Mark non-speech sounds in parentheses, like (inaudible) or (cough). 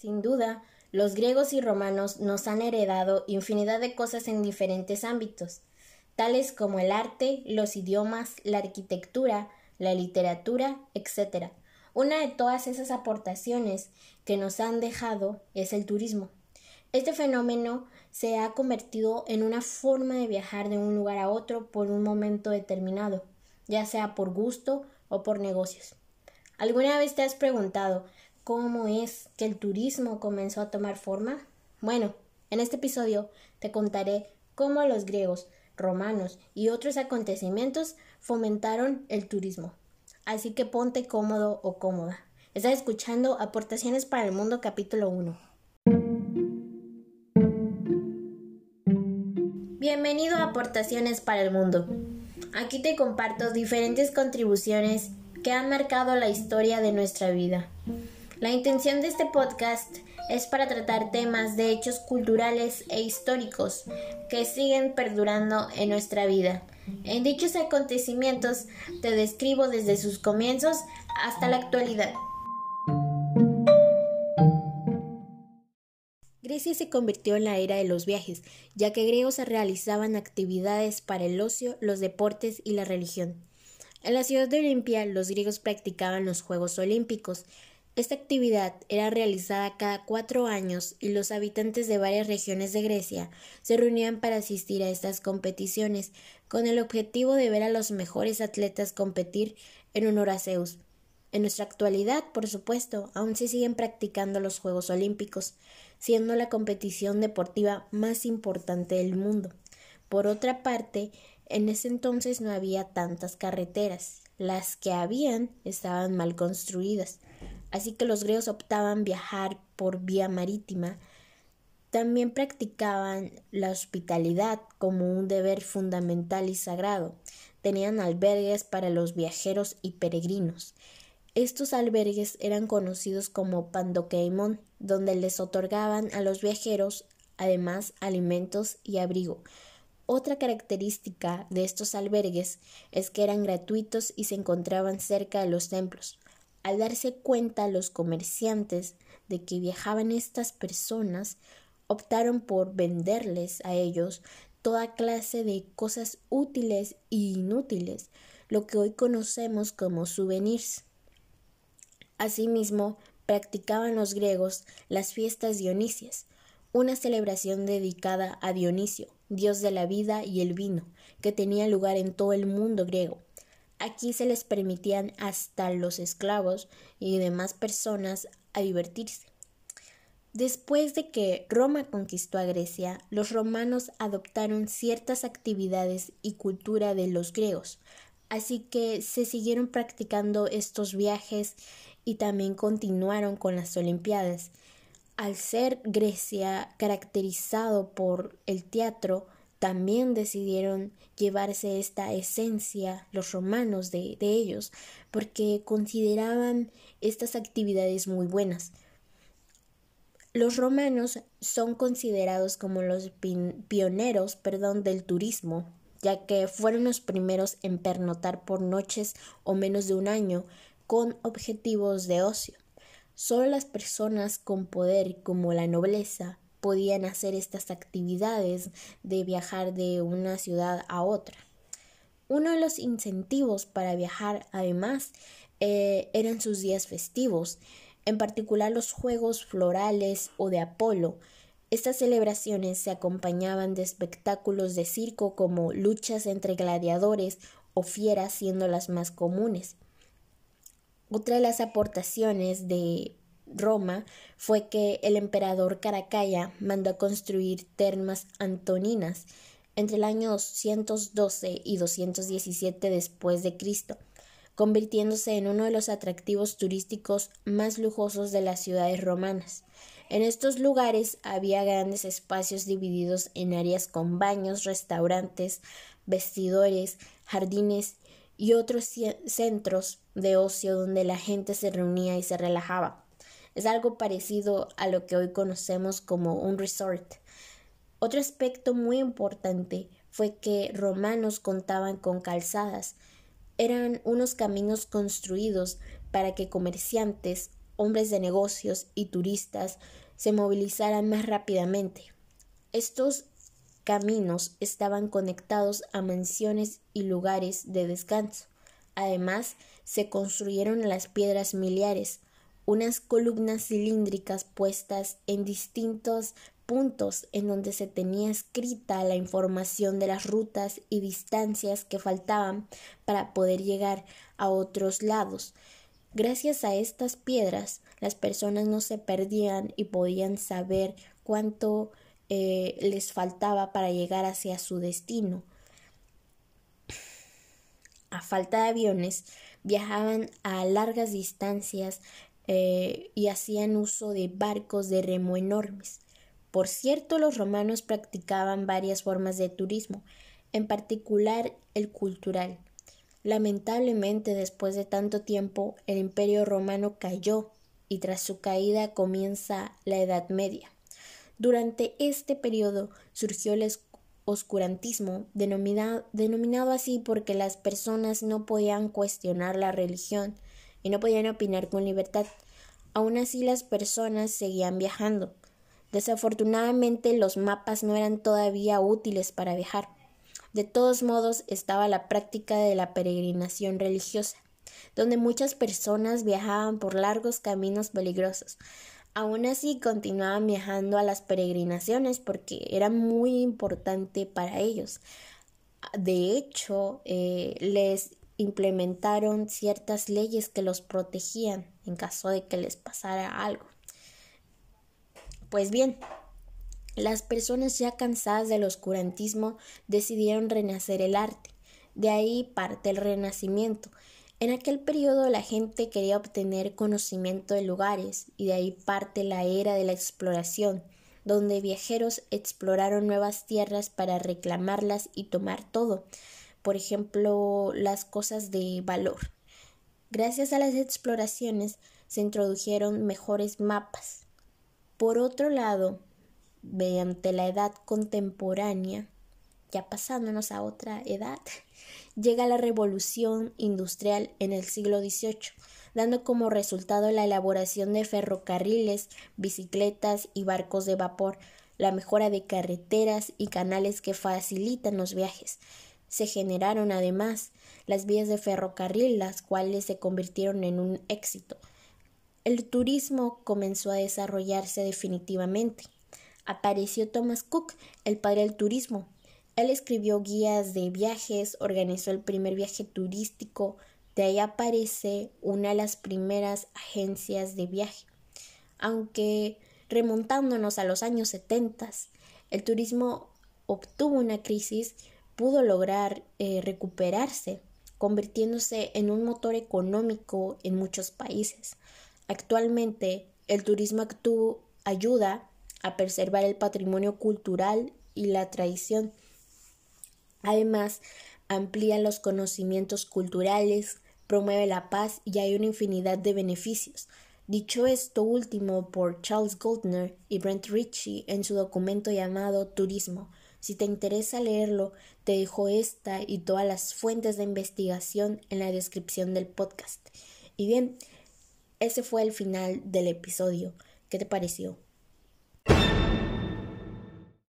Sin duda, los griegos y romanos nos han heredado infinidad de cosas en diferentes ámbitos, tales como el arte, los idiomas, la arquitectura, la literatura, etc. Una de todas esas aportaciones que nos han dejado es el turismo. Este fenómeno se ha convertido en una forma de viajar de un lugar a otro por un momento determinado, ya sea por gusto o por negocios. ¿Alguna vez te has preguntado cómo es que el turismo comenzó a tomar forma? Bueno, en este episodio te contaré cómo los griegos, romanos y otros acontecimientos fomentaron el turismo. Así que ponte cómodo o cómoda. Estás escuchando Aportaciones para el Mundo capítulo 1. Bienvenido a Aportaciones para el Mundo. Aquí te comparto diferentes contribuciones que han marcado la historia de nuestra vida. La intención de este podcast es para tratar temas de hechos culturales e históricos que siguen perdurando en nuestra vida. En dichos acontecimientos te describo desde sus comienzos hasta la actualidad. Grecia se convirtió en la era de los viajes, ya que griegos realizaban actividades para el ocio, los deportes y la religión. En la ciudad de Olimpia los griegos practicaban los Juegos Olímpicos, esta actividad era realizada cada cuatro años y los habitantes de varias regiones de Grecia se reunían para asistir a estas competiciones con el objetivo de ver a los mejores atletas competir en honor a Zeus. En nuestra actualidad, por supuesto, aún se siguen practicando los Juegos Olímpicos, siendo la competición deportiva más importante del mundo. Por otra parte, en ese entonces no había tantas carreteras. Las que habían estaban mal construidas así que los griegos optaban viajar por vía marítima. También practicaban la hospitalidad como un deber fundamental y sagrado. Tenían albergues para los viajeros y peregrinos. Estos albergues eran conocidos como pandokeimon, donde les otorgaban a los viajeros además alimentos y abrigo. Otra característica de estos albergues es que eran gratuitos y se encontraban cerca de los templos. Al darse cuenta los comerciantes de que viajaban estas personas, optaron por venderles a ellos toda clase de cosas útiles e inútiles, lo que hoy conocemos como souvenirs. Asimismo, practicaban los griegos las fiestas dionisias, una celebración dedicada a Dionisio, dios de la vida y el vino, que tenía lugar en todo el mundo griego. Aquí se les permitían hasta los esclavos y demás personas a divertirse. Después de que Roma conquistó a Grecia, los romanos adoptaron ciertas actividades y cultura de los griegos, así que se siguieron practicando estos viajes y también continuaron con las Olimpiadas. Al ser Grecia caracterizado por el teatro, también decidieron llevarse esta esencia los romanos de, ellos, porque consideraban estas actividades muy buenas. Los romanos son considerados como los pioneros perdón, del turismo, ya que fueron los primeros en pernotar por noches o menos de un año con objetivos de ocio. Solo las personas con poder como la nobleza podían hacer estas actividades de viajar de una ciudad a otra. Uno de los incentivos para viajar, además, eh, eran sus días festivos, en particular los Juegos Florales o de Apolo. Estas celebraciones se acompañaban de espectáculos de circo como luchas entre gladiadores o fieras siendo las más comunes. Otra de las aportaciones de Roma fue que el emperador Caracalla mandó a construir termas antoninas entre el año 212 y 217 después de Cristo, convirtiéndose en uno de los atractivos turísticos más lujosos de las ciudades romanas. En estos lugares había grandes espacios divididos en áreas con baños, restaurantes, vestidores, jardines y otros centros de ocio donde la gente se reunía y se relajaba. Es algo parecido a lo que hoy conocemos como un resort. Otro aspecto muy importante fue que romanos contaban con calzadas. Eran unos caminos construidos para que comerciantes hombres de negocios y turistas se movilizaran más rápidamente. Estos caminos estaban conectados a mansiones y lugares de descanso. Además, se construyeron las piedras miliares, unas columnas cilíndricas puestas en distintos puntos en donde se tenía escrita la información de las rutas y distancias que faltaban para poder llegar a otros lados. Gracias a estas piedras, las personas no se perdían y podían saber cuánto eh, les faltaba para llegar hacia su destino. A falta de aviones, viajaban a largas distancias eh, y hacían uso de barcos de remo enormes. Por cierto, los romanos practicaban varias formas de turismo, en particular el cultural. Lamentablemente, después de tanto tiempo, el imperio romano cayó y tras su caída comienza la Edad Media. Durante este periodo surgió el oscurantismo, denominado, denominado así porque las personas no podían cuestionar la religión y no podían opinar con libertad. Aún así las personas seguían viajando. Desafortunadamente los mapas no eran todavía útiles para viajar. De todos modos estaba la práctica de la peregrinación religiosa, donde muchas personas viajaban por largos caminos peligrosos. Aún así continuaban viajando a las peregrinaciones porque era muy importante para ellos. De hecho, eh, les implementaron ciertas leyes que los protegían en caso de que les pasara algo. Pues bien, las personas ya cansadas del oscurantismo decidieron renacer el arte. De ahí parte el renacimiento. En aquel periodo la gente quería obtener conocimiento de lugares y de ahí parte la era de la exploración, donde viajeros exploraron nuevas tierras para reclamarlas y tomar todo, por ejemplo, las cosas de valor. Gracias a las exploraciones se introdujeron mejores mapas, por otro lado, mediante la edad contemporánea, ya pasándonos a otra edad, (laughs) llega la revolución industrial en el siglo XVIII, dando como resultado la elaboración de ferrocarriles, bicicletas y barcos de vapor, la mejora de carreteras y canales que facilitan los viajes. Se generaron además las vías de ferrocarril, las cuales se convirtieron en un éxito, el turismo comenzó a desarrollarse definitivamente. Apareció Thomas Cook, el padre del turismo. Él escribió guías de viajes, organizó el primer viaje turístico, de ahí aparece una de las primeras agencias de viaje. Aunque remontándonos a los años 70, el turismo obtuvo una crisis, pudo lograr eh, recuperarse, convirtiéndose en un motor económico en muchos países. Actualmente, el turismo ayuda a preservar el patrimonio cultural y la tradición. Además, amplía los conocimientos culturales, promueve la paz y hay una infinidad de beneficios. Dicho esto último por Charles Goldner y Brent Ritchie en su documento llamado Turismo. Si te interesa leerlo, te dejo esta y todas las fuentes de investigación en la descripción del podcast. Y bien, ese fue el final del episodio. ¿Qué te pareció?